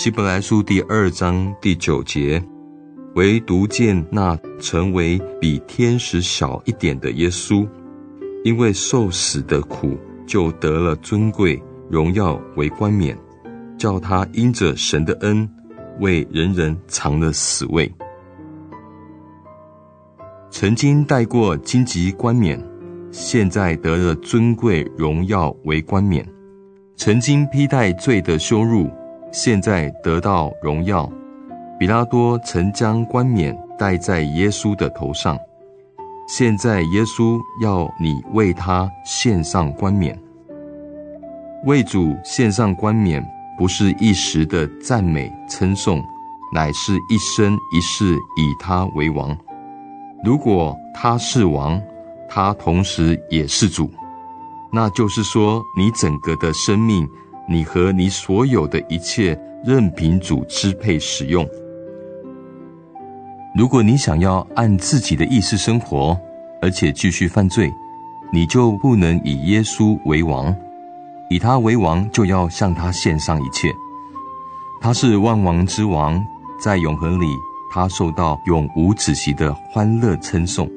希伯来书第二章第九节，唯独见那成为比天使小一点的耶稣，因为受死的苦，就得了尊贵荣耀为冠冕，叫他因着神的恩，为人人藏了死位。曾经戴过荆棘冠冕，现在得了尊贵荣耀为冠冕；曾经披戴罪的羞辱。现在得到荣耀，比拉多曾将冠冕戴在耶稣的头上。现在耶稣要你为他献上冠冕，为主献上冠冕，不是一时的赞美称颂，乃是一生一世以他为王。如果他是王，他同时也是主，那就是说，你整个的生命。你和你所有的一切，任凭主支配使用。如果你想要按自己的意思生活，而且继续犯罪，你就不能以耶稣为王。以他为王，就要向他献上一切。他是万王之王，在永恒里，他受到永无止息的欢乐称颂。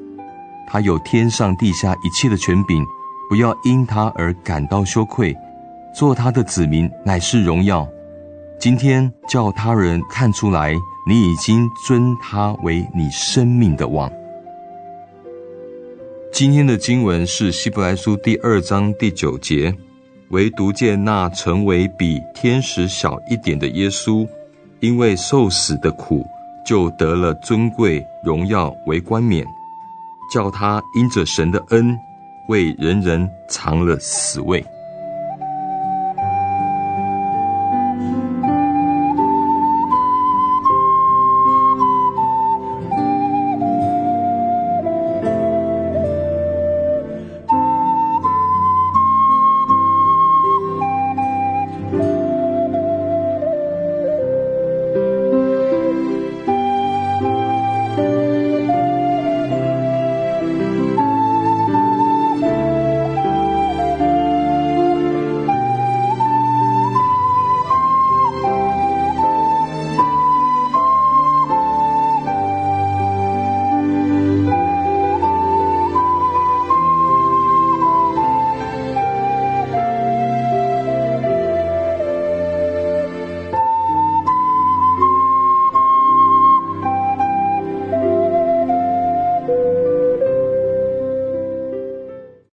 他有天上地下一切的权柄，不要因他而感到羞愧。做他的子民乃是荣耀。今天叫他人看出来，你已经尊他为你生命的王。今天的经文是希伯来书第二章第九节，唯独见那成为比天使小一点的耶稣，因为受死的苦，就得了尊贵荣耀为冠冕，叫他因着神的恩，为人人藏了死位。